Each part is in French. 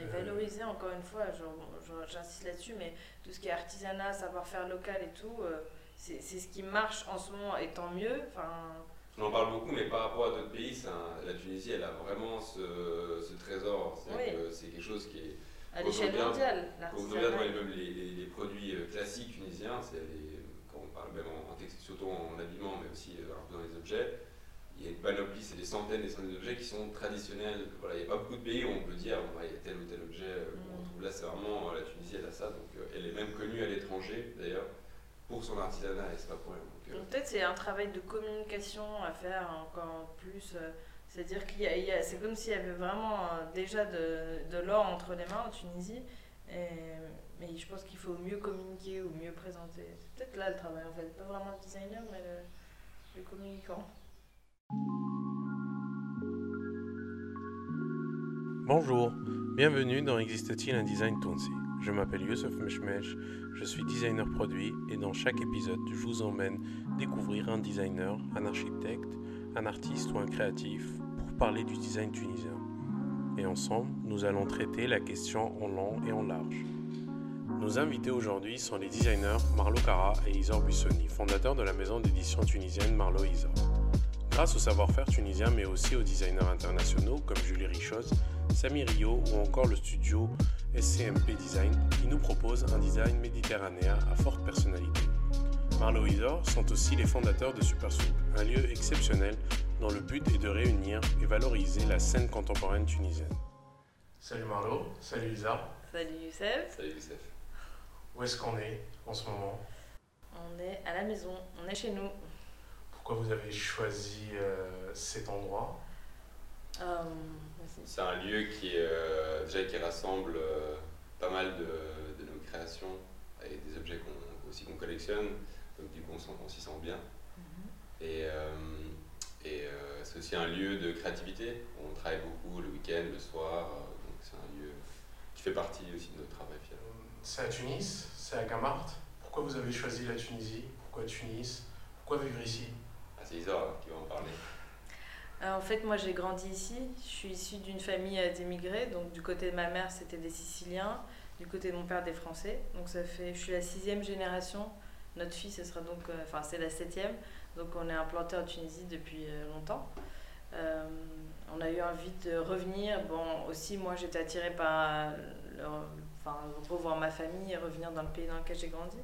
Et valoriser, encore une fois, j'insiste là-dessus, mais tout ce qui est artisanat, savoir-faire local et tout, c'est ce qui marche en ce moment et tant mieux. Enfin, on en parle beaucoup, mais par rapport à d'autres pays, la Tunisie, elle a vraiment ce, ce trésor. C'est quelque chose qui est. À l'échelle mondiale, même les, les, produits euh, classiques tunisiens, quand on parle même en, surtout en habillement, mais aussi euh, un peu dans les objets, il y a une panoplie, c'est des centaines et des centaines d'objets qui sont traditionnels. Voilà, il n'y a pas beaucoup de pays où on peut dire, il y a tel ou tel objet euh, qu'on mm. trouve là, c'est vraiment la Tunisie, elle a ça. Donc, elle est même connue à l'étranger, d'ailleurs pour son artisanat et c'est pas pour elle. Donc, peut-être c'est un travail de communication à faire encore plus. Euh, c'est-à-dire qu'il y a, c'est comme s'il y avait vraiment euh, déjà de, de l'or entre les mains en Tunisie. Et, mais je pense qu'il faut mieux communiquer ou mieux présenter. C'est peut-être là le travail en fait, pas vraiment le designer, mais le, le communicant. Bonjour, bienvenue dans Existe-t-il un design Tunsi je m'appelle Youssef Meshmesh, je suis designer produit et dans chaque épisode, je vous emmène découvrir un designer, un architecte, un artiste ou un créatif pour parler du design tunisien. Et ensemble, nous allons traiter la question en long et en large. Nos invités aujourd'hui sont les designers Marlo Cara et Isor Buissoni, fondateurs de la maison d'édition tunisienne Marlo Isor. Grâce au savoir-faire tunisien mais aussi aux designers internationaux comme Julie Richoz, Samy Rio ou encore le studio SCMP Design, qui nous propose un design méditerranéen à forte personnalité. Marlo Isor sont aussi les fondateurs de Super un lieu exceptionnel dont le but est de réunir et valoriser la scène contemporaine tunisienne. Salut Marlo, salut Isa. Salut Youssef. Salut Youssef. Où est-ce qu'on est en ce moment? On est à la maison, on est chez nous. Pourquoi vous avez choisi euh, cet endroit? Euh, c'est un lieu qui, euh, déjà, qui rassemble euh, pas mal de, de, nos créations et des objets qu'on, aussi qu'on collectionne. Donc du coup, on, s'y sent bien. Mm-hmm. Et, et c'est aussi un lieu de créativité. On travaille beaucoup le week-end, le soir. donc c'est un lieu qui fait partie aussi de notre travail. C'est à Tunis, c'est à Gamart. Pourquoi vous avez choisi la Tunisie? Pourquoi Tunis? Pourquoi vivre ici? C'est Isa qui va en parler. Euh, en fait, moi, j'ai grandi ici. Je suis issue d'une famille euh, d'émigrés. Donc, du côté de ma mère, c'était des Siciliens. Du côté de mon père, des Français. Donc, ça fait, je suis la sixième génération. Notre fille, ce sera donc, euh, enfin, c'est la septième. Donc, on est implanté en Tunisie depuis longtemps. on a eu envie de revenir. Bon, aussi, moi, j'étais attirée par enfin, revoir ma famille et revenir dans le pays dans lequel j'ai grandi.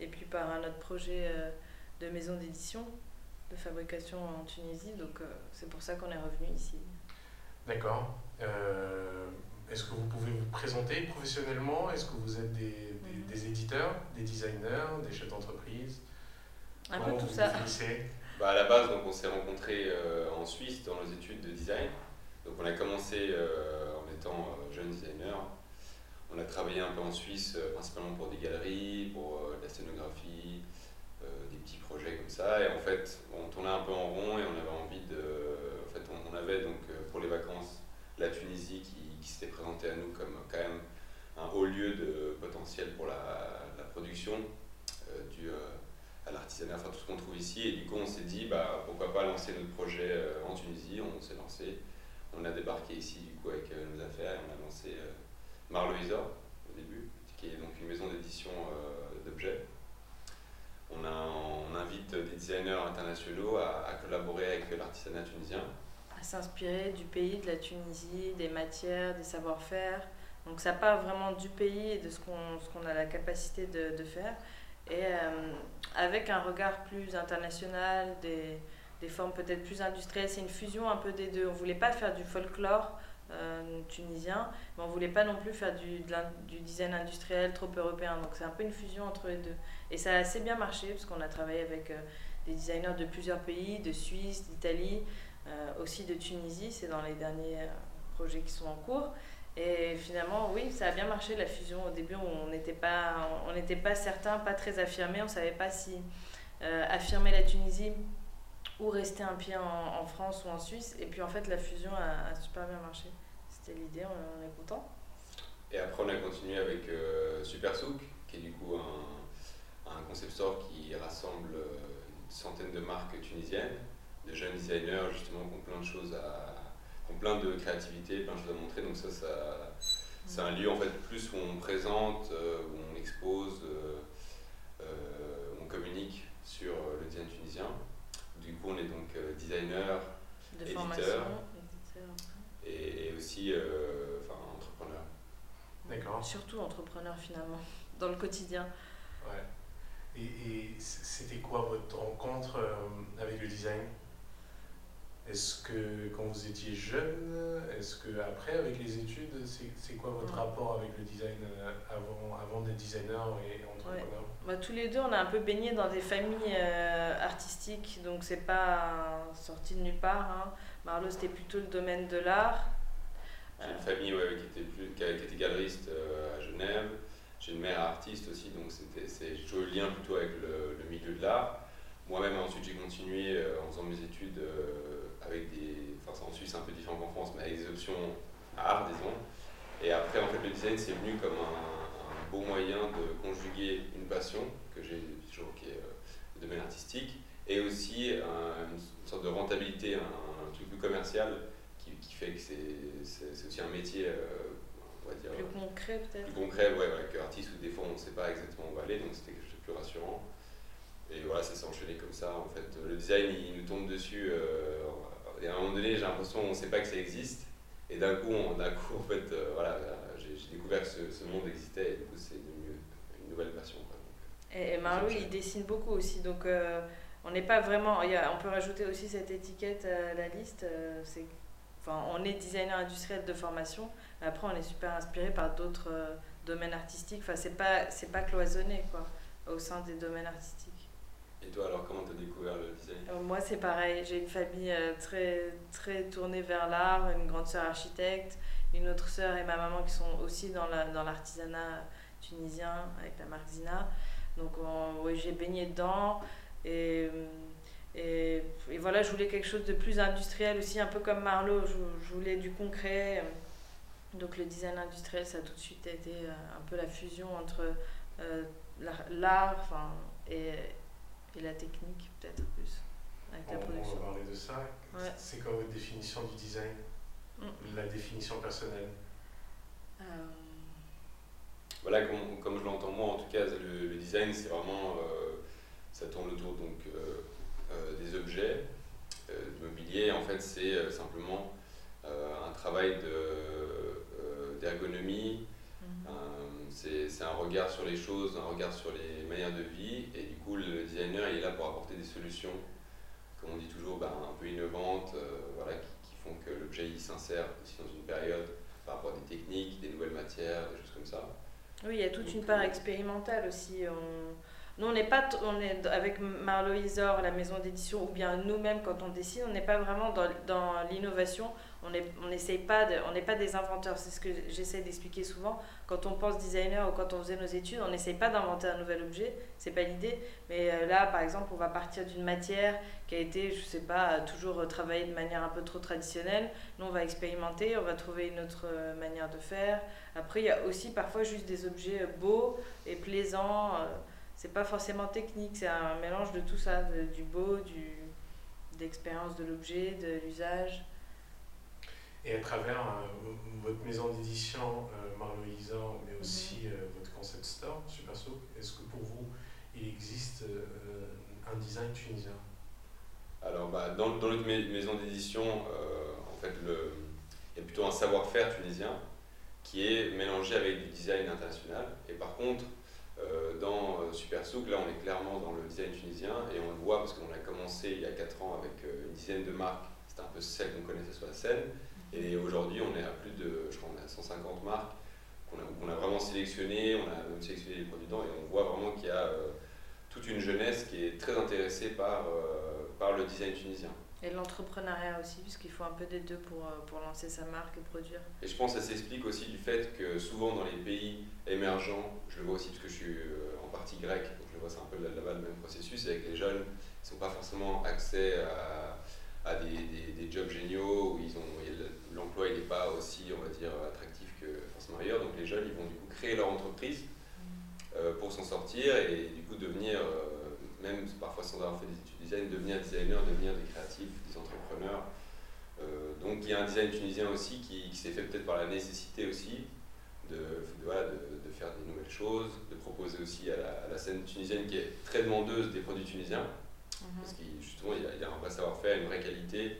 Et puis, par un autre projet de maison d'édition de fabrication en Tunisie. Donc euh, c'est pour ça qu'on est revenu ici. D'accord. Euh, est-ce que vous pouvez vous présenter professionnellement? Est-ce que vous êtes des, des, mhm. éditeurs, des designers, des chefs d'entreprise? Un peu tout ça. Bah à la base, donc, on s'est rencontrés euh, en Suisse dans nos études de design. Donc on a commencé en étant jeune designer. On a travaillé un peu en Suisse, principalement pour des galeries, pour la scénographie, petits projets comme ça. Et en fait, on tournait un peu en rond et on avait envie de. En fait, on, avait donc euh, pour les vacances la Tunisie qui, s'était présentée à nous comme quand même un haut lieu de potentiel pour la, production euh, euh, à l'artisanat, enfin tout ce qu'on trouve ici. Et du coup, on s'est dit bah, pourquoi pas lancer notre projet en Tunisie. On s'est lancé. On a débarqué ici du coup avec nos affaires et on a lancé Marlo au début, qui est donc une maison d'édition d'objets on, invite des designers internationaux à, collaborer avec l'artisanat tunisien. À s'inspirer du pays, de la Tunisie, des matières, des savoir-faire. Donc ça part vraiment du pays et de ce qu'on a la capacité de, de faire. Et euh, avec un regard plus international, des, des formes peut-être plus industrielles. C'est une fusion un peu des deux. On ne voulait pas faire du folklore euh, tunisien, mais on voulait pas non plus faire du, design industriel trop européen. Donc c'est un peu une fusion entre les deux. Et ça a assez bien marché parce qu'on a travaillé avec euh, des designers de plusieurs pays, de Suisse, d'Italie, euh, aussi de Tunisie. C'est dans les derniers projets qui sont en cours. Et finalement, oui, ça a bien marché la fusion. Au début, on n'était pas, on n'était pas certain, pas très affirmé. On savait pas si affirmer la Tunisie ou rester un pied en, France ou en Suisse. Et puis en fait, la fusion a, super bien marché. C'était l'idée, on, est content. Et après, on a continué avec euh, Super Souk, qui est du coup un, un concept store qui rassemble euh, une centaine de marques tunisiennes, de jeunes designers justement qui ont plein de choses à. qui ont plein de créativité, plein de choses à montrer. Donc ça, ça, c'est un lieu en fait plus où on présente, où on expose, on communique sur le design tunisien. Du coup, on est donc designer, de éditeur, formation, et, aussi enfin, entrepreneur. D'accord. Surtout entrepreneur finalement, dans le quotidien. Ouais. Et, c'était quoi votre rencontre euh, avec le design? Est-ce que quand vous étiez jeune, est-ce que après avec les études, c'est quoi votre rapport avec le design euh, avant, avant d'être designer et entrepreneur? Bah, Tous les deux, on a un peu baigné dans des familles euh, artistiques, donc c'est pas sorti de nulle part. Hein. Marlowe, c'était plutôt le domaine de l'art. J'ai une famille qui, était plus, qui galeriste à Genève. J'ai une mère artiste aussi, donc toujours le lien plutôt avec le, milieu de l'art. Moi-même, ensuite, j'ai continué euh, en faisant mes études euh, avec des. Enfin, en Suisse, c'est un peu différent qu'en France, mais avec des options art, disons. Et après, en fait, le design, c'est venu comme un, beau moyen de conjuguer une passion que j'ai toujours, qui est euh, le domaine artistique, et aussi une sorte de rentabilité, un, truc plus commercial qui, fait que c'est aussi un métier plus concret peut-être Plus concret, ouais, ouais que artiste où des fois on ne sait pas exactement où on va aller, donc c'était quelque chose de plus rassurant. Et voilà, ça s'est enchaîné comme ça. En fait, le design, il nous tombe dessus. Euh, et à un moment donné, j'ai l'impression qu'on ne sait pas que ça existe. Et d'un coup, coup, en fait, euh, voilà, j'ai découvert que ce, monde existait et du coup, c'est devenu une nouvelle passion. Quoi. et, et il dessine beaucoup aussi. Donc, euh, on n'est pas vraiment. Y a, on peut rajouter aussi cette étiquette à la liste. c'est enfin, on est designer industriel de formation, après, on est super inspiré par d'autres euh, domaines artistiques. Enfin, c'est pas, c'est pas cloisonné, quoi, au sein des domaines artistiques. Et toi, alors, comment tu as découvert le design? Euh, Moi, c'est pareil. J'ai une famille euh, très, très tournée vers l'art, une grande sœur architecte, une autre sœur et ma maman qui sont aussi dans, la, dans l'artisanat tunisien avec la marque Zina. Donc, oui, j'ai baigné dedans. Et, et, et, voilà, je voulais quelque chose de plus industriel aussi, un peu comme Marlowe. Je, je voulais du concret. Donc le design industriel, ça a tout de suite été euh, un peu la fusion entre euh, l'art enfin, et, et, la technique, peut-être plus, avec on, la production. On va parler de ça. C'est quoi votre définition du design? Mm. La définition personnelle? Euh. Voilà, comme, comme je l'entends moi, en tout cas, le, design, c'est vraiment, ça tourne autour donc, des objets, du mobilier. En fait, c'est simplement un travail de d'ergonomie. Mhm. c'est un regard sur les choses, un regard sur les manières de vie. Et du coup, le designer il est là pour apporter des solutions, comme on dit toujours, ben, un peu innovantes, euh, voilà, qui, font que l'objet s'insère aussi dans une période par rapport à des techniques, des nouvelles matières, des choses comme ça. Oui, il y a toute une part euh, expérimentale aussi. On... Nous, on n'est pas, on est avec Marlo Isor, la maison d'édition, ou bien nous-mêmes quand on dessine, on n'est pas vraiment dans, l'innovation on n'est on pas, de, on n'est pas des inventeurs. C'est ce que j'essaie d'expliquer souvent. Quand on pense designer ou quand on faisait nos études, on n'essaye pas d'inventer un nouvel objet. C'est pas l'idée. Mais euh, là, par exemple, on va partir d'une matière qui a été, je sais pas, toujours travaillée de manière un peu trop traditionnelle. Nous, on va expérimenter, on va trouver une autre euh, manière de faire. Après, il y a aussi parfois juste des objets euh, beaux et plaisants. C'est pas forcément technique, c'est un mélange de tout ça, du beau, du d'expérience de l'objet, de l'usage. Et à travers euh, votre maison d'édition, euh, Marlo Isor, mais mhm. aussi euh, votre concept store, Superso, est-ce que pour vous, il existe un design tunisien? Alors, bah, dans, dans, notre maison d'édition, en fait, le, il y a plutôt un savoir-faire tunisien qui est mélangé avec du design international. Et par contre, dans Super Souk, là, on est clairement dans le design tunisien et on le voit parce qu'on a commencé il y a 4 ans avec une dizaine de marques. C'était un peu celle qu'on connaissait sur la scène. Et aujourd'hui, on est à plus de, je crois, on est à 150 marques qu'on a, a, vraiment sélectionnées, on a même sélectionné les produits dedans, et on voit vraiment qu'il y a euh, toute une jeunesse qui est très intéressée par, euh, par le design tunisien. Et l'entrepreneuriat aussi, puisqu'il faut un peu des deux pour, euh, pour lancer sa marque et produire. Et je pense que ça s'explique aussi du fait que souvent dans les pays émergents, je le vois aussi parce que je suis en partie grec, donc je le vois, c'est un peu là-bas le même processus, avec les jeunes, ils n'ont pas forcément accès à, à des, des, des, jobs géniaux où ils ont l'emploi n'est pas aussi, on va dire, attractif que forcément ailleurs. Donc les jeunes, ils vont du coup créer leur entreprise euh, pour s'en sortir et du coup devenir, euh, même parfois sans avoir fait des études de design, devenir designer, devenir des créatifs, des entrepreneurs. Euh, donc il y a un design tunisien aussi qui, qui s'est fait peut-être par la nécessité aussi de, nouvelles choses, de proposer aussi à la, scène tunisienne qui est très demandeuse des produits tunisiens, mhm. parce qu'il justement il y, a, un vrai savoir-faire, une vraie qualité.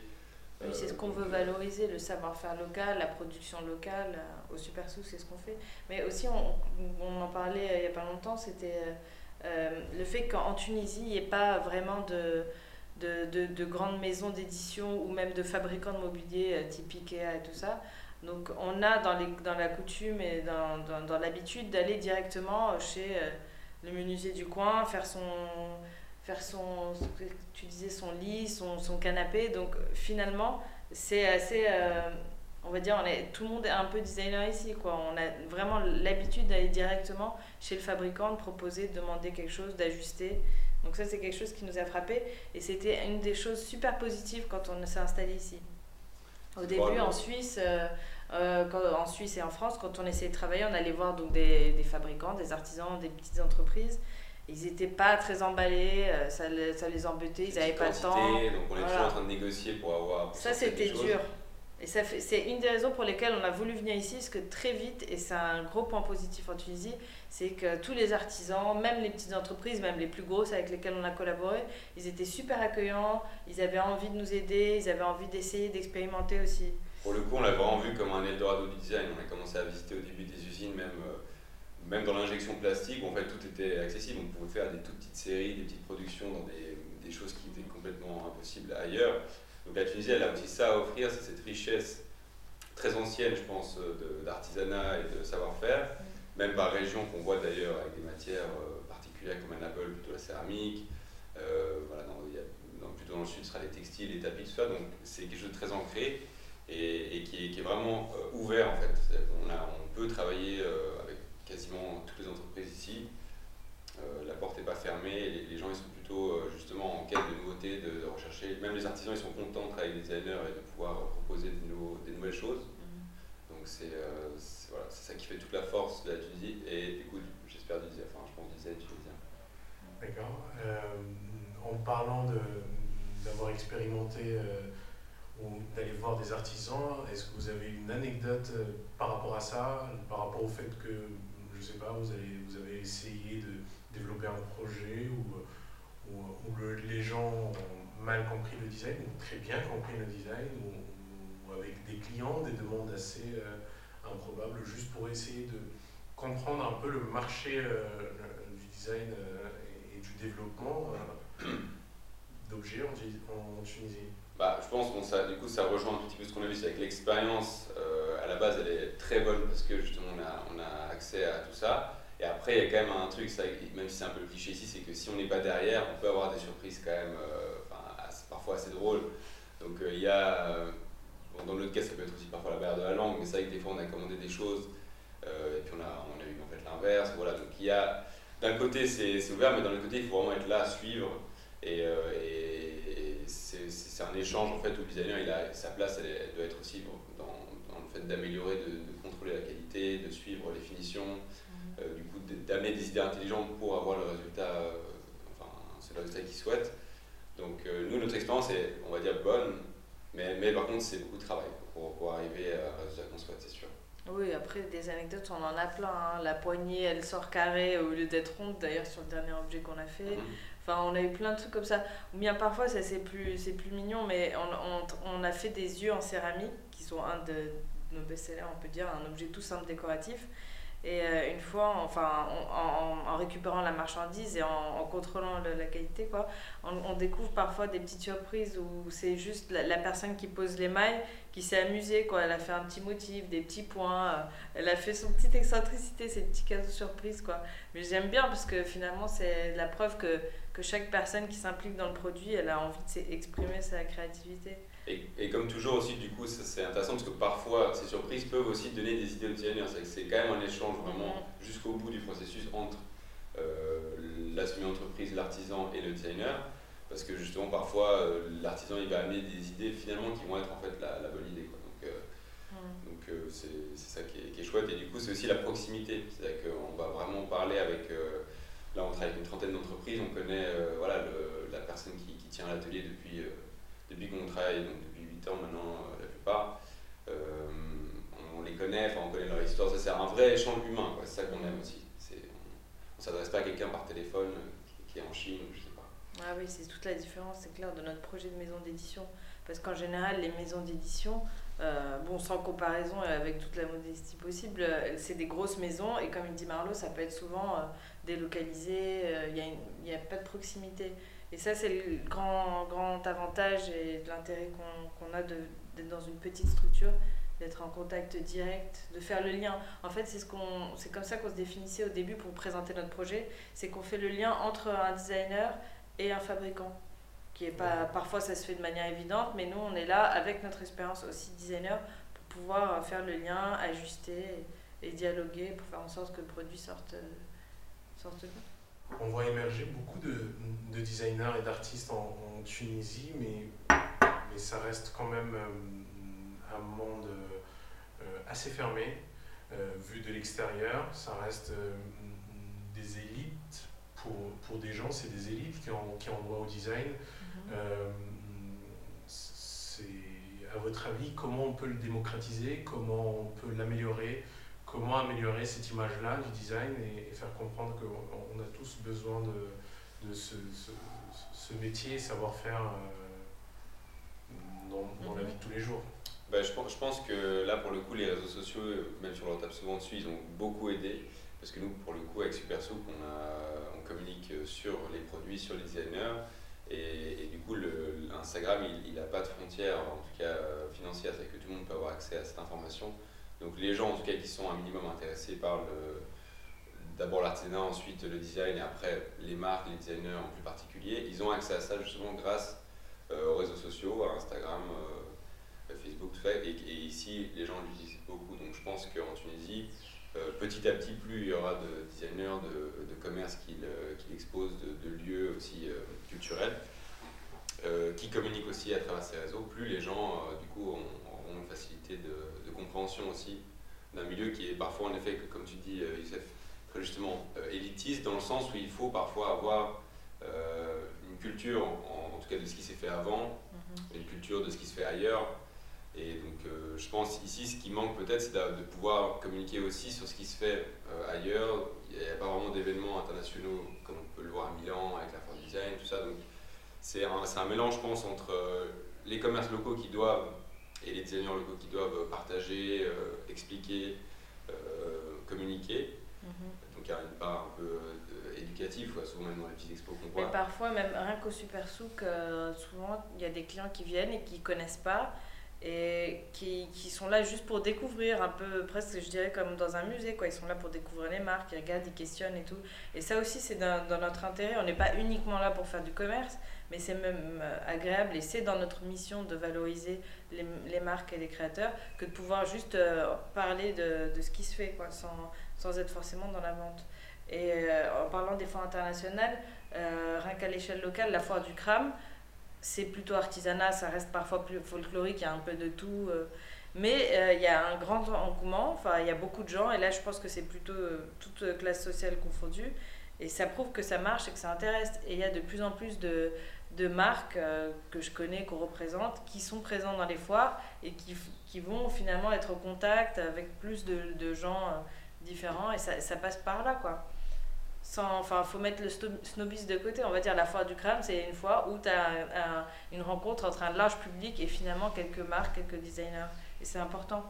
Oui, c'est ce qu'on veut valoriser, le savoir-faire local, la production locale. Au Super Sous, c'est ce qu'on fait. Mais aussi, on, on, en parlait il n'y a pas longtemps, c'était le fait qu'en Tunisie, il n'y ait pas vraiment de de, de, grandes maisons d'édition ou même de fabricants de mobilier euh, type Ikea et tout ça. Donc on a dans, les, dans la coutume et dans, dans, l'habitude d'aller directement chez euh, le menuisier du coin, faire son, faire son, tu son lit, son, son canapé. Donc finalement, c'est assez, euh, on va dire, on est, tout le monde est un peu designer ici. Quoi. On a vraiment l'habitude d'aller directement chez le fabricant, de proposer, de demander quelque chose, d'ajuster. Donc ça, c'est quelque chose qui nous a frappé et c'était une des choses super positives quand on s'est installé ici. Au début, en Suisse, euh, euh, en Suisse et en France, quand on essayait de travailler, on allait voir donc des, des fabricants, des artisans, des petites entreprises. Ils n'étaient pas très emballés, euh, ça, ça les embêtait, ils n'avaient pas le temps. Donc on est toujours en train de négocier pour avoir. ça, c'était dur. Et c'est une des raisons pour lesquelles on a voulu venir ici, parce que très vite, et c'est un gros point positif en Tunisie, c'est que tous les artisans, même les petites entreprises, même les plus grosses avec lesquelles on a collaboré, ils étaient super accueillants, ils avaient envie de nous aider, ils avaient envie d'essayer d'expérimenter aussi. Pour le coup, on l'a vraiment vu comme un Eldorado du design. On a commencé à visiter au début des usines, même, euh, même dans l'injection plastique, en fait tout était accessible. On pouvait faire des toutes petites séries, des petites productions dans des, des choses qui étaient complètement impossibles ailleurs. Donc la Tunisie, elle a aussi ça à offrir, c'est cette richesse très ancienne, je pense, d'artisanat et de savoir-faire, même par région qu'on voit d'ailleurs avec des matières euh, particulières comme un apple, plutôt la céramique. Euh, voilà, dans, plutôt dans le sud, ce sera les textiles, les tapis, tout ça. Donc c'est quelque chose de très ancré et, qui, est, vraiment euh, ouvert en fait. On, a, on peut travailler avec quasiment toutes les entreprises ici. La porte n'est pas fermée, les, les gens ils sont euh, justement en quête de nouveautés, de, rechercher. Même les artisans, ils sont contents de travailler avec des designers et de pouvoir proposer des, nouveaux, des nouvelles choses. Mm-hmm. Donc euh, c'est voilà, ça qui fait toute la force de la Tunisie et du coup, j'espère du enfin je pense du design tunisien. D'accord. Euh, en parlant d'avoir expérimenté ou d'aller voir des artisans, est-ce que vous avez une anecdote par rapport à ça, par rapport au fait que, je sais pas, vous avez, vous avez essayé de développer un projet ou où, les gens ont mal compris le design, ou très bien compris le design, ou, avec des clients, des demandes assez euh, improbables, juste pour essayer de comprendre un peu le marché euh, du design euh, et, du développement d'objets en, Tunisie bah, je pense que ça, du coup, ça rejoint un petit peu ce qu'on a vu, c'est avec l'expérience. à la base, elle est très bonne parce que justement, on a accès à tout ça. Et après, il y a quand même un truc, ça, même si c'est un peu le cliché ici, c'est que si on n'est pas derrière, on peut avoir des surprises quand même, euh, parfois assez drôles. Donc euh, il y a, euh, dans l'autre cas, ça peut être aussi parfois la barrière de la langue, mais c'est vrai que des fois on a commandé des choses et puis on a, on a eu en fait l'inverse. Voilà, donc il y a, d'un côté c'est ouvert, mais d'un autre côté il faut vraiment être là suivre. Et, et, c'est un échange en fait où designer il a sa place, elle, doit être aussi dans, dans le fait d'améliorer, de, contrôler la qualité, de suivre les finitions. Euh, du coup d'amener des idées intelligentes pour avoir le résultat, euh, enfin c'est le résultat qu'ils souhaitent. Donc euh, nous, notre expérience est, on va dire, bonne, mais, mais par contre c'est beaucoup de travail pour, pour arriver à résultat qu'on souhaite, c'est sûr. Oui, après des anecdotes, on en a plein. Hein. La poignée, elle sort carrée au lieu d'être ronde, d'ailleurs sur le dernier objet qu'on a fait. Mhm. Enfin, on a eu plein de trucs comme ça. Ou bien parfois, ça c'est plus, c'est plus mignon, mais on, on, on, a fait des yeux en céramique, qui sont un de nos best-sellers, on peut dire, un objet tout simple décoratif. Et euh, une fois, enfin, en, récupérant la marchandise et en, contrôlant la qualité, quoi, on, découvre parfois des petites surprises où c'est juste la, personne qui pose les mailles qui s'est amusée. Quoi. Elle a fait un petit motif, des petits points, euh, elle a fait son petite excentricité, ces petits cadeaux surprises. Quoi. Mais j'aime bien parce que finalement, c'est la preuve que, que chaque personne qui s'implique dans le produit, elle a envie d'exprimer sa créativité. Et, comme toujours aussi, du coup, c'est intéressant parce que parfois ces surprises peuvent aussi donner des idées aux designers. C'est quand même un échange vraiment jusqu'au bout du processus entre euh, la semi-entreprise, l'artisan et le designer. Parce que justement, parfois, euh, l'artisan il va amener des idées finalement qui vont être en fait la, bonne idée. Quoi. Donc, euh, c'est ça qui est, qui est, chouette. Et du coup, c'est aussi la proximité. C'est-à-dire qu'on va vraiment parler avec. On travaille avec une trentaine d'entreprises, on connaît voilà, le, la personne qui, tient l'atelier depuis depuis qu'on travaille, donc depuis 8 ans maintenant, euh, la plupart, euh, on, les connaît, on connaît leur histoire, ça c'est un vrai échange humain, c'est ça qu'on aime aussi. C'est ne s'adresse pas à quelqu'un par téléphone qui est en Chine, je sais pas. Ah oui, c'est toute la différence, c'est clair, de notre projet de maison d'édition. Parce qu'en général, les maisons d'édition, euh, bon, sans comparaison et avec toute la modestie possible, euh, c'est des grosses maisons et comme il dit Marlowe, ça peut être souvent euh, délocalisé, il n'y a, a, pas de proximité. Et ça, c'est le grand, grand avantage et l'intérêt qu'on a d'être dans une petite structure, d'être en contact direct, de faire le lien. En fait, c'est ce c'est comme ça qu'on se définissait au début pour présenter notre projet, c'est qu'on fait le lien entre un designer et un fabricant. Qui est pas, parfois, ça se fait de manière évidente, mais nous, on est là avec notre expérience aussi designer pour pouvoir faire le lien, ajuster et, dialoguer pour faire en sorte que le produit sorte, sorte bien. On voit émerger beaucoup de, de designers et d'artistes en, Tunisie, mais, mais ça reste quand même euh, un monde euh, assez fermé, euh, vu de l'extérieur. Ça reste des élites pour, pour des gens, c'est des élites qui ont, qui ont droit au design. Euh, c'est, à votre avis, comment on peut le démocratiser, comment on peut l'améliorer, comment améliorer cette image-là du design et, faire comprendre qu'on a tous besoin de, de ce, ce, métier, savoir-faire euh, dans, dans la mhm. vie de tous les jours ben, je, pense, je pense que là, pour le coup, les réseaux sociaux, même sur leur tape souvent dessus, ils ont beaucoup aidé. Parce que nous, pour le coup, avec Supersoup, on, a, on communique sur les produits, sur les designers. Et, du coup, le, Instagram, il n'a pas de frontières, en tout cas euh, financières, c'est que tout le monde peut avoir accès à cette information. Donc les gens, en tout cas, qui sont un minimum intéressés par d'abord l'artisanat, ensuite le design, et après les marques, les designers en plus particulier, ils ont accès à ça justement grâce euh, aux réseaux sociaux, à Instagram, euh, Facebook, tout et, ici, les gens l'utilisent beaucoup. Donc je pense qu'en Tunisie, euh, petit à petit, plus il y aura de designers, de, de commerces qui, exposent, de, lieux aussi euh, culturels, euh, qui communiquent aussi à travers ces réseaux, plus les gens, du coup, auront une facilité de, compréhension aussi d'un milieu qui est parfois, en effet, comme tu dis, Youssef, très justement élitiste, dans le sens où il faut parfois avoir une culture, en, tout cas de ce qui s'est fait avant, mm-hmm. une culture de ce qui se fait ailleurs, et donc, euh, je pense ici, ce qui manque peut-être, c'est de, pouvoir communiquer aussi sur ce qui se fait euh, ailleurs. Il n'y a pas vraiment d'événements internationaux comme on peut le voir à Milan avec la Ford Design, tout ça. Donc, c'est un, un, mélange, je pense, entre euh, les commerces locaux qui doivent et les designers locaux qui doivent partager, expliquer, communiquer. Mm-hmm. Donc, il y a une part un peu éducative, souvent même dans les petites expos qu'on voit. Mais parfois, même rien qu'au Super Souk, souvent, il y a des clients qui viennent et qui ne connaissent pas et qui, qui, sont là juste pour découvrir un peu, presque je dirais comme dans un musée, quoi. ils sont là pour découvrir les marques, ils regardent, ils questionnent et tout. Et ça aussi c'est dans, notre intérêt, on n'est pas uniquement là pour faire du commerce, mais c'est même euh, agréable et c'est dans notre mission de valoriser les, les, marques et les créateurs que de pouvoir juste euh, parler de, de, ce qui se fait, quoi, sans, sans être forcément dans la vente. Et euh, en parlant des foires internationales, rien qu'à l'échelle locale, la foire du CRAM, c'est plutôt artisanat, ça reste parfois plus folklorique, il y a un peu de tout. Euh. mais euh, il y a un grand engouement, enfin il y a beaucoup de gens, et là je pense que c'est plutôt euh, toute classe sociale confondue. Et ça prouve que ça marche et que ça intéresse. Et il y a de plus en plus de, de marques que je connais, qu'on représente, qui sont présentes dans les foires et qui, qui vont finalement être en contact avec plus de, de gens différents. Et ça, ça passe par là, quoi sans enfin faut mettre le snobisme de côté. On va dire la foire du crâne c'est une fois où tu as une rencontre entre un large public et finalement quelques marques quelques designers. Et c'est important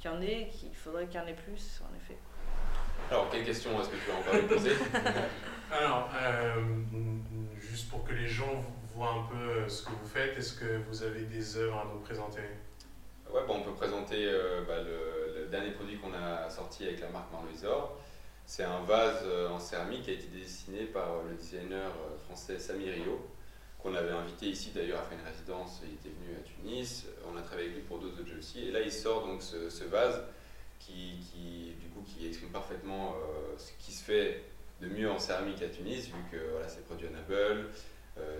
qu'il y en ait qu'il faudrait qu'il y en ait plus en effet. Alors quelle question est-ce que tu vas encore poser? Alors euh, juste pour que les gens voient un peu ce que vous faites est-ce que vous avez des œuvres à nous présenter? Ouais bon, on peut présenter euh, bah, le, le, dernier produit qu'on a sorti avec la marque Marloisor c'est un vase euh, en céramique qui a été dessiné par euh, le designer euh, français Samy Rio, qu'on avait invité ici d'ailleurs à faire une résidence. Il était venu à Tunis. On a travaillé avec lui pour d'autres objets aussi. Et là, il sort donc ce, vase qui, qui, du coup, qui exprime parfaitement ce qui se fait de mieux en céramique à Tunis, vu que voilà, c'est produit à Nabel,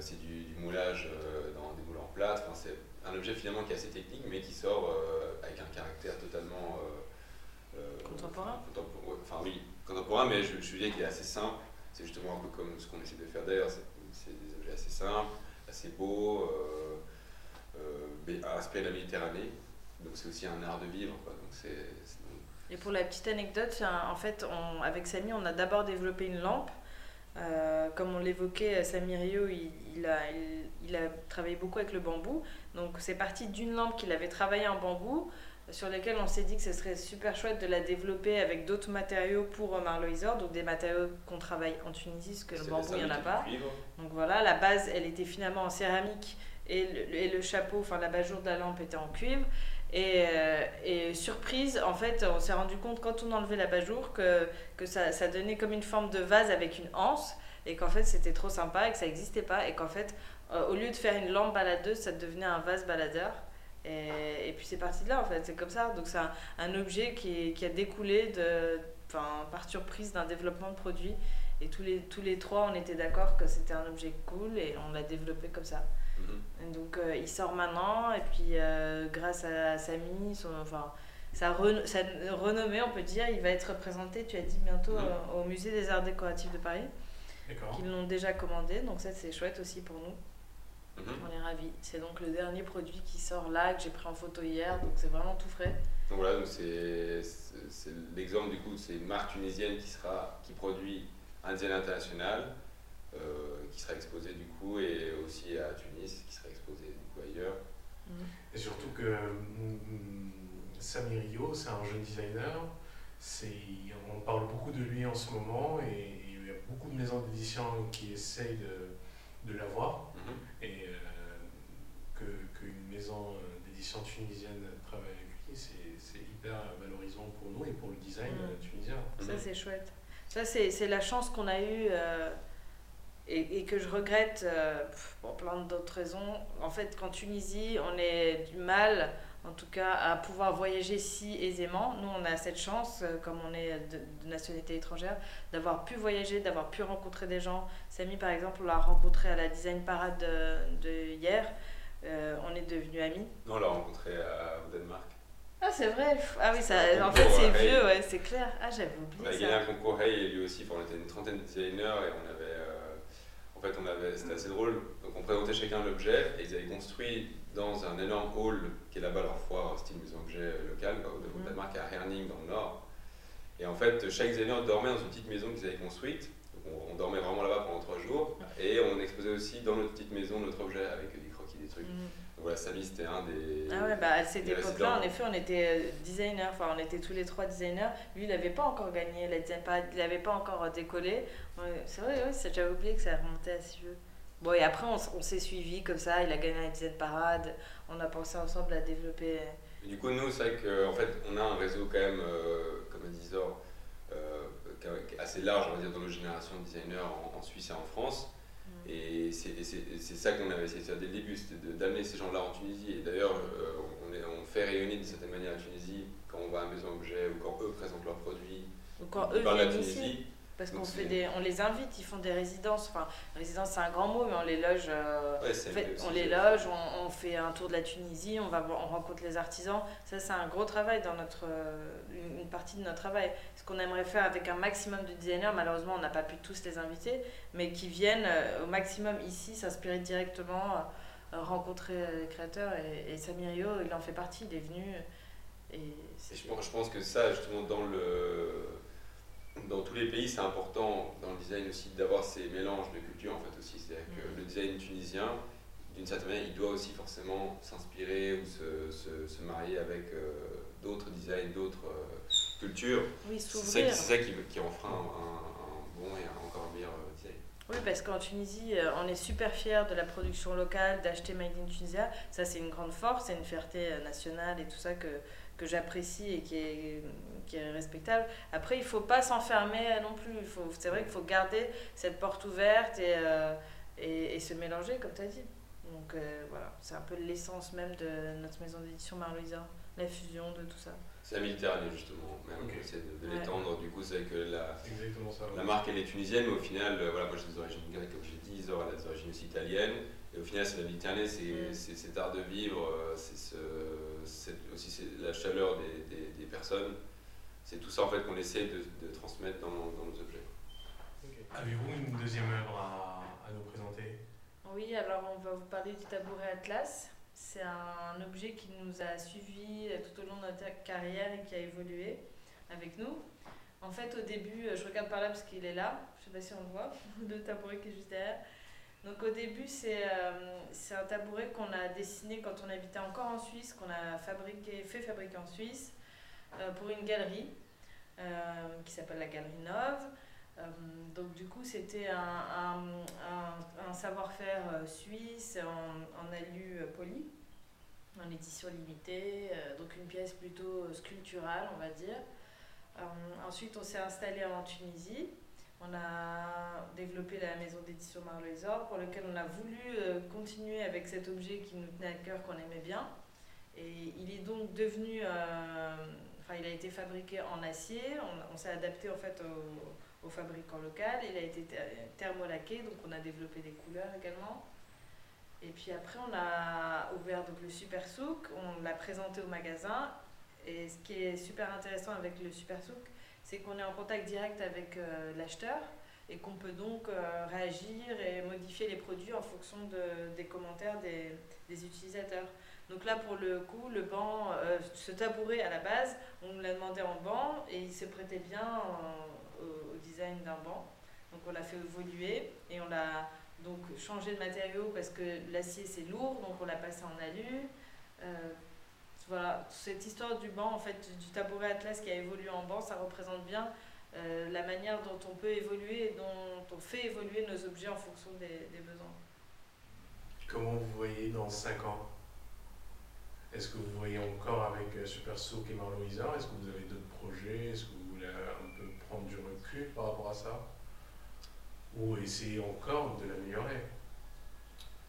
c'est du, moulage dans des moules en plâtre. Enfin, c'est un objet finalement qui est assez technique, mais qui sort avec un caractère totalement contemporain. Enfin oui, contemporain, mais je, je dire qu'il est assez simple. C'est justement un peu comme ce qu'on essaie de faire d'ailleurs. C'est des objets assez simples, assez beaux, euh, euh, de la Méditerranée. Donc c'est aussi un art de vivre. Quoi. Donc c'est Et pour la petite anecdote, en fait, avec Samy, on a d'abord développé une lampe. Euh, comme on l'évoquait, Samy Rio, il, il, a, il, a, travaillé beaucoup avec le bambou. Donc c'est parti d'une lampe qu'il avait travaillée en bambou, sur laquelle on s'est dit que ce serait super chouette de la développer avec d'autres matériaux pour Marloisor, donc des matériaux qu'on travaille en Tunisie, parce que le bambou, il n'y en a pas. Donc voilà, la base, elle était finalement en céramique et le, et le chapeau, enfin la bajour de la lampe était en cuivre. Et, euh, et, surprise, en fait, on s'est rendu compte quand on enlevait la bajour que, que ça, ça, donnait comme une forme de vase avec une anse et qu'en fait c'était trop sympa et que ça n'existait pas et qu'en fait euh, au lieu de faire une lampe baladeuse, ça devenait un vase baladeur. Et, et puis c'est parti de là en fait, c'est comme ça. Donc c'est un, un, objet qui, qui, a découlé de, par surprise d'un développement de produit. Et tous les, tous les trois, on était d'accord que c'était un objet cool et on l'a développé comme ça. Mm-hmm. Donc euh, il sort maintenant et puis euh, grâce à, à Samy, son, enfin, sa, re, sa, renommée on peut dire, il va être présenté, tu as dit bientôt, mm-hmm. euh, au musée des arts décoratifs de Paris. Qu'ils l'ont déjà commandé, donc ça c'est chouette aussi pour nous. Mm-hmm. On est ravis. C'est donc le dernier produit qui sort là, que j'ai pris en photo hier, donc c'est vraiment tout frais. Donc voilà, c'est l'exemple du coup, c'est une marque tunisienne qui, sera, qui produit un design international euh, qui sera exposé du coup et aussi à Tunis qui sera exposé du coup ailleurs. Mmh. Et surtout que mmh, Samir Rio, c'est un jeune designer. On parle beaucoup de lui en ce moment et il y a beaucoup de maisons d'édition qui essayent de, de l'avoir. Mmh. Et euh, qu'une maison d'édition tunisienne travaille avec lui, c'est hyper valorisant pour tunisien. Ça, c'est chouette. Ça, c'est la chance qu'on a eue. Euh et, et, que je regrette euh, pour plein d'autres raisons. En fait, qu'en Tunisie, on ait du mal, en tout cas, à pouvoir voyager si aisément. Nous, on a cette chance, euh, comme on est de, de nationalité étrangère, d'avoir pu voyager, d'avoir pu rencontrer des gens. Samy, par exemple, on l'a rencontré à la Design Parade de, de hier. Euh, on est devenus amis. Non, on l'a rencontré à, au Danemark. Ah, c'est vrai. Ah oui, ça, en fait, c'est vieux, ouais, c'est clair. Ah, j'avais oublié. On a gagné un concours Hey et lui aussi. Enfin, on était une trentaine de designers et on avait. Euh, en fait, on avait, c'était assez drôle. Donc, on présentait chacun l'objet et ils avaient construit dans un énorme hall qui est là-bas leur foire, style maison objet local, quoi, de. Danemark à Herning dans le nord. Et en fait, chaque designer dormait dans une petite maison qu'ils avaient construite. Donc, on, on, dormait vraiment là-bas pendant trois jours. Et on exposait aussi dans notre petite maison notre objet avec trucs. Donc voilà, Samy, c'était un des. Ah ouais, bah à cette époque-là, en effet, on était designers, enfin, on était tous les trois designers. Lui, il n'avait pas encore gagné la design parade, il n'avait pas encore décollé. C'est vrai, oui, j'avais oublié que ça remontait à si vieux. Bon, et après, on, on s'est suivis comme ça, il a gagné la design parade, on a pensé ensemble à développer. Et du coup, nous, c'est vrai qu'en fait, on a un réseau quand même, euh, comme a dit Zor, euh, assez large, on va dire, dans nos générations de designers en, en Suisse et en France. Et c'est ça qu'on avait essayé de faire dès le début, c'était d'amener ces gens-là en Tunisie. Et d'ailleurs, euh, on, on, fait rayonner d'une certaine manière la Tunisie quand on va à Maison Objet ou quand eux présentent leurs produits. Ou quand eux viennent ici. Parce qu'on fait des, on les invite, ils font des résidences. Enfin, résidence c'est un grand mot, mais on les loge. Euh, ouais, en fait, on les loge, on, on, fait un tour de la Tunisie, on va, on rencontre les artisans. Ça, c'est un gros travail dans notre, une, une partie de notre travail. Ce qu'on aimerait faire avec un maximum de designers, malheureusement, on n'a pas pu tous les inviter, mais qui viennent euh, au maximum ici, s'inspirer directement, euh, rencontrer les créateurs. Et, et Samirio, il en fait partie, il est venu. Et, et je, pense, je pense que ça, justement, dans le dans tous les pays, c'est important dans le design aussi d'avoir ces mélanges de cultures en fait aussi. C'est-à-dire que mm. le design tunisien, d'une certaine manière, il doit aussi forcément s'inspirer ou se, se, se, marier avec euh, d'autres designs, d'autres euh, cultures. Oui, c'est ça, qui, qui en fera un, un, un, bon et un encore meilleur euh, design. Oui, parce qu'en Tunisie, on est super fiers de la production locale, d'acheter Made in Tunisia. Ça, c'est une grande force, c'est une fierté nationale et tout ça que, que j'apprécie et qui est qui est respectable. Après, il ne faut pas s'enfermer non plus. C'est vrai qu'il faut garder cette porte ouverte et, euh, et, et, se mélanger, comme tu as dit. Donc euh, voilà, c'est un peu l'essence même de notre maison d'édition Marlouisa, la fusion de tout ça. C'est la Méditerranée justement, même okay. c'est de, de ouais. l'étendre. Du coup, c'est que la, la marque elle est tunisienne, mais au final, euh, voilà, moi j'ai des origines grecques, comme j'ai dit, Zora a des origines aussi italiennes. Et au final, c'est la Méditerranée, c'est mm. cet art de vivre, c'est ce, aussi chaleur des, des, des personnes c'est tout ça en fait qu'on essaie de, de, transmettre dans, dans nos objets. Okay. Avez-vous une deuxième œuvre à, à, nous présenter? Oui, alors on va vous parler du tabouret Atlas. C'est un objet qui nous a suivis tout au long de notre carrière et qui a évolué. avec nous. En fait, au début, je regarde par là parce qu'il est là, je sais pas si on le voit, le tabouret qui est juste derrière. Donc au début, c'est c'est un tabouret qu'on a dessiné quand on habitait encore en Suisse, qu'on a fabriqué, fait fabriquer en Suisse pour une galerie qui s'appelle la Galerie Nove. Euh, donc du coup, c'était un, un, un, savoir-faire euh, suisse en, en alu euh, poli, en édition limitée, donc une pièce plutôt sculpturale, on va dire. ensuite, on s'est installé en Tunisie. On a développé la maison d'édition Marloisor pour laquelle on a voulu continuer avec cet objet qui nous tenait à cœur, qu'on aimait bien. Et il est donc devenu, enfin, il a été fabriqué en acier. On, on s'est adapté en fait au, au fabricant local. Il a été thermolaqué, donc on a développé des couleurs également. Et puis après, on a ouvert donc, le Super Souk, on l'a présenté au magasin. Et ce qui est super intéressant avec le Super Souk, c'est qu'on est en contact direct avec euh, l'acheteur et qu'on peut donc euh, réagir et modifier les produits en fonction de, des commentaires des, des, utilisateurs. Donc là, pour le coup, le banc, euh, ce tabouret à la base, on l'a demandé en banc et il se prêtait bien en, au, design d'un banc. Donc on l'a fait évoluer et on l'a donc changé de matériau parce que l'acier c'est lourd, donc on l'a passé en alu. Euh, voilà, cette histoire du banc, en fait, du tabouret Atlas qui a évolué en banc, ça représente bien euh, la manière dont on peut évoluer et dont on fait évoluer nos objets en fonction des, besoins. Comment vous voyez dans 5 ans? Est-ce que vous voyez encore avec euh, Super Souk et Marlo Est-ce que vous avez d'autres projets? Est-ce que vous voulez un peu prendre du recul par rapport à ça? Ou essayer encore de l'améliorer?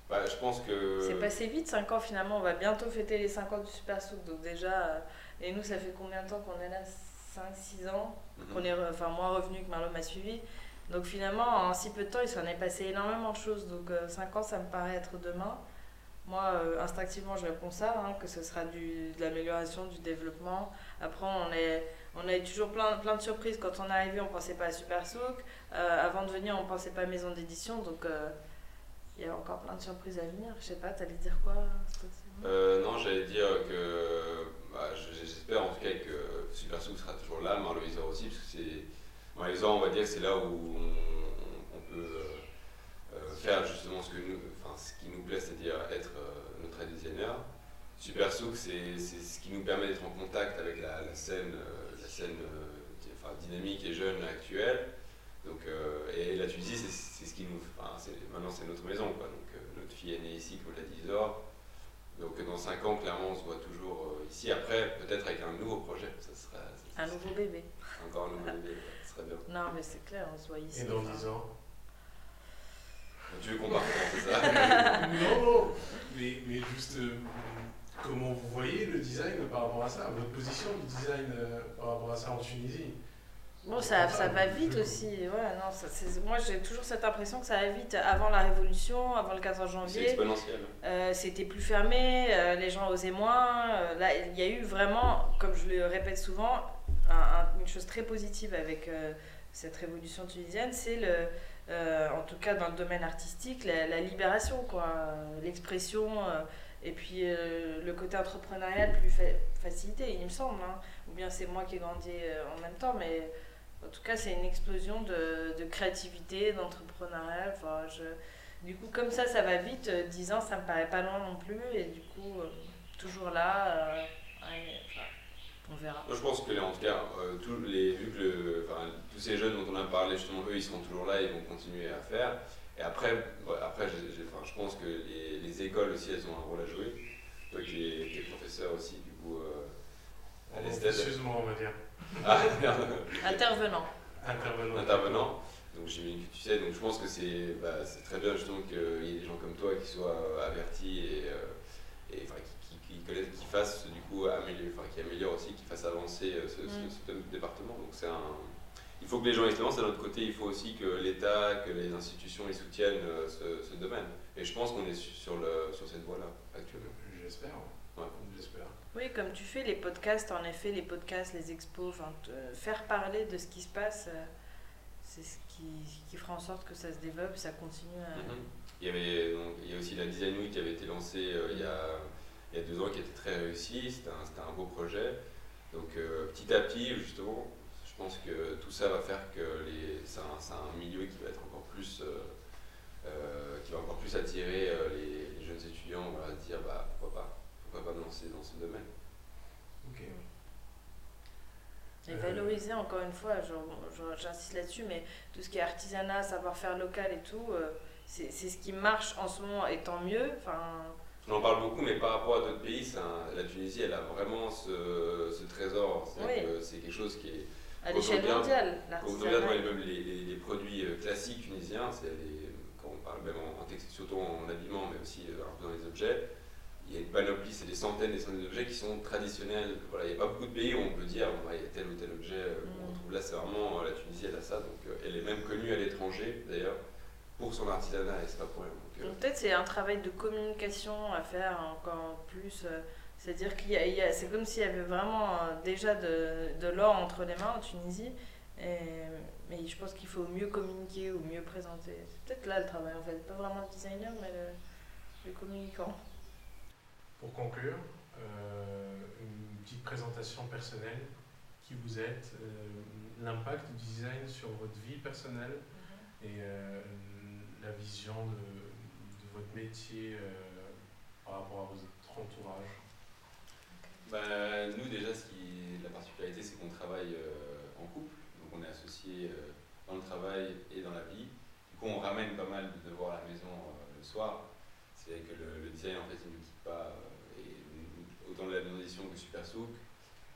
Bah, je pense que. C'est passé vite, 5 ans finalement. On va bientôt fêter les 5 ans du Super Souk. Donc, déjà, euh, et nous, ça fait combien de temps qu'on est là? 5-6 ans? Mhm. qu'on est, Enfin, moi revenu que Marlon m'a suivi. Donc, finalement, en si peu de temps, il s'en est passé énormément de choses. Donc, 5 euh, ans, ça me paraît être demain. Moi, euh, instinctivement, je réponds ça, hein, que ce sera du, de l'amélioration, du développement. Après, on est on a eu toujours plein, plein de surprises. Quand on est arrivé, on pensait pas à Super Souk. Euh, avant de venir, on pensait pas à maison d'édition. Donc, euh, il y a encore plein de surprises à venir. Je sais pas, tu allais dire quoi euh, Non, j'allais dire que bah, j'espère en tout cas que Super Souk sera toujours là, Marloisor aussi, parce que c'est. Marloisor, on va dire que c'est là où on, peut faire justement ce, que nous, ce qui nous plaît, c'est-à-dire être notre designer. Super Souk, c'est ce qui nous permet d'être en contact avec la, la scène scène euh, enfin, dynamique et jeune actuelle. Donc, euh, et la Tunisie, c'est ce qui nous. Enfin, maintenant, c'est notre maison. Quoi. Donc, euh, notre fille est née ici, comme l'a dit Isor. Donc, dans 5 ans, clairement, on se voit toujours ici. Après, peut-être avec un nouveau projet. Ça sera, un nouveau bébé. Encore un nouveau bébé, ça serait bien. Non, mais c'est clair, on se voit ici. Et dans 10 ans Tu veux qu'on parte c'est ça Non, non. Mais, mais juste, Comment vous voyez le design par rapport à ça Votre position du design euh, par rapport à ça en Tunisie? Bon, ça, ça va vite aussi. Ouais, non, ça, moi, j'ai toujours cette impression que ça va vite. Avant la Révolution, avant le 14 janvier, exponentiel. Euh, c'était plus fermé, euh, les gens osaient moins. là, il y a eu vraiment, comme je le répète souvent, une chose très positive avec cette révolution tunisienne, c'est le, en tout cas dans le domaine artistique, la, la libération, quoi, l'expression et puis euh, le côté entrepreneurial plus facilité, il me semble. Hein. Ou bien c'est moi qui ai grandi euh, en même temps, mais en tout cas, c'est une explosion de, de créativité, d'entrepreneuriat. Enfin. Du coup, comme ça, ça va vite. 10 euh, ans, ça me paraît pas loin non plus. Et du coup, toujours là, on verra. Je pense que, en tout cas, tous, les, vu que tous ces jeunes dont on a parlé, justement, eux, ils seront toujours là, ils vont continuer à faire. Et après, après je pense que les, les, écoles aussi, elles ont un rôle à jouer. Toi qui es, professeur aussi, du coup, euh, l'ESTED. on va dire. Ah, Intervenant. Intervenant. Intervenant. Donc j'imagine que tu sais, donc je pense que c'est bah, très bien justement qu'il y ait des gens comme toi qui soient euh, avertis et, euh, et qui, qui, qui, qui, fassent du coup améliorer, enfin, qui améliorent aussi, qui fassent avancer euh, ce, ce, ce, département. Donc c'est un, il faut que les gens excellents, c'est d'un autre côté, il faut aussi que l'État, que les institutions les soutiennent euh, ce, domaine. Et je pense qu'on est sur, le, sur cette voie-là actuellement. J'espère. Ouais. J'espère. Oui, comme tu fais les podcasts, en effet, les podcasts, les expos, faire parler de ce qui se passe, euh, c'est ce qui, qui, fera en sorte que ça se développe, ça continue à... Mhm. il, y avait, donc, il y a aussi la Design Week qui avait été lancée euh, il, y a, il y a deux ans, qui était très réussie, c'était un, un beau projet. Donc petit à petit, justement, je pense que tout ça va faire que c'est un, milieu qui va être encore plus, qui va encore plus attirer les, jeunes étudiants à dire bah, pourquoi pas, pourquoi pas me lancer dans ce domaine. Ok. Et valoriser encore une fois, j'insiste là-dessus, mais tout ce qui est artisanat, savoir-faire local et tout, c'est ce qui marche en ce moment et tant mieux. Enfin, on en parle beaucoup, mais par rapport à d'autres pays, la Tunisie, elle a vraiment ce, ce trésor. C'est quelque chose qui est. À l'échelle mondiale, l'artisanat. Même les, les, produits euh, classiques tunisiens, quand on parle même en, texte, surtout en habillement, mais aussi euh, un peu dans les objets, il y a une panoplie, c'est des centaines et des centaines d'objets qui sont traditionnels. Voilà, il n'y a pas beaucoup de pays où on peut dire il y a tel ou tel objet euh, qu'on mm. retrouve là. C'est vraiment la Tunisie, elle a ça. Donc, elle est même connue à l'étranger, d'ailleurs pour son artisanat et c'est pas pour elle. Donc, peut-être c'est un travail de communication à faire encore plus. Euh, c'est-à-dire qu'il y a, c'est comme s'il y avait vraiment euh, déjà de, de l'or entre les mains en Tunisie. Et, mais je pense qu'il faut mieux communiquer ou mieux présenter. C'est peut-être là le travail en fait, pas vraiment le designer, mais le, communicant. Pour conclure, euh, une petite présentation personnelle. Qui vous êtes, l'impact du design sur votre vie personnelle mhm. et la vision de, votre métier euh, par rapport à votre entourage bah, Nous, déjà, ce qui, la particularité, c'est qu'on travaille euh, en couple. Donc, on est associés euh, dans le travail et dans la vie. Du coup, on ramène pas mal de devoirs à la maison le soir. C'est vrai que le, design, en fait, il ne quitte et, autant la maison d'édition que Super Souk,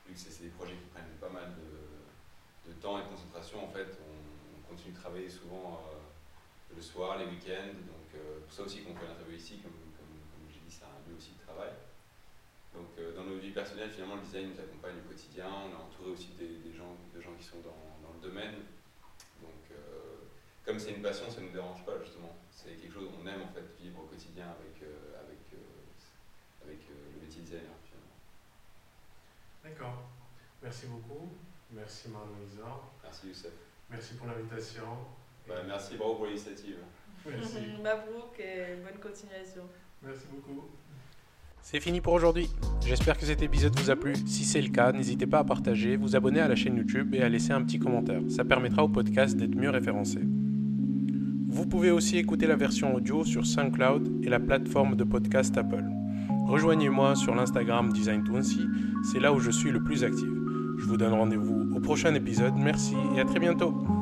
vu que c'est des projets qui prennent pas mal de, temps et de concentration, en fait, on, continue de travailler souvent le soir, les week-ends. Donc, euh, pour ça aussi qu'on fait l'interview ici, comme, j'ai dit, c'est un lieu aussi de travail. Donc, euh, dans nos vies personnelles, finalement, le design nous accompagne au quotidien. On est entouré aussi des, gens, de gens qui sont dans, le domaine. Donc, euh, comme c'est une passion, ça ne nous dérange pas, justement. C'est quelque chose qu'on aime, en fait, vivre au quotidien avec, avec le métier designer, finalement. D'accord. Merci beaucoup. Merci Marlisa. Merci Youssef. Merci pour l'invitation. Bah, merci, bravo pour l'initiative. Merci. Mabrouk et bonne continuation. Merci beaucoup. C'est fini pour aujourd'hui. J'espère que cet épisode vous a plu. Si c'est le cas, n'hésitez pas à partager, vous abonner à la chaîne YouTube et à laisser un petit commentaire. Ça permettra au podcast d'être mieux référencé. Vous pouvez aussi écouter la version audio sur SoundCloud et la plateforme de podcast Apple. Rejoignez-moi sur l'Instagram Design c'est là où je suis le plus actif. Je vous donne rendez-vous au prochain épisode. Merci et à très bientôt.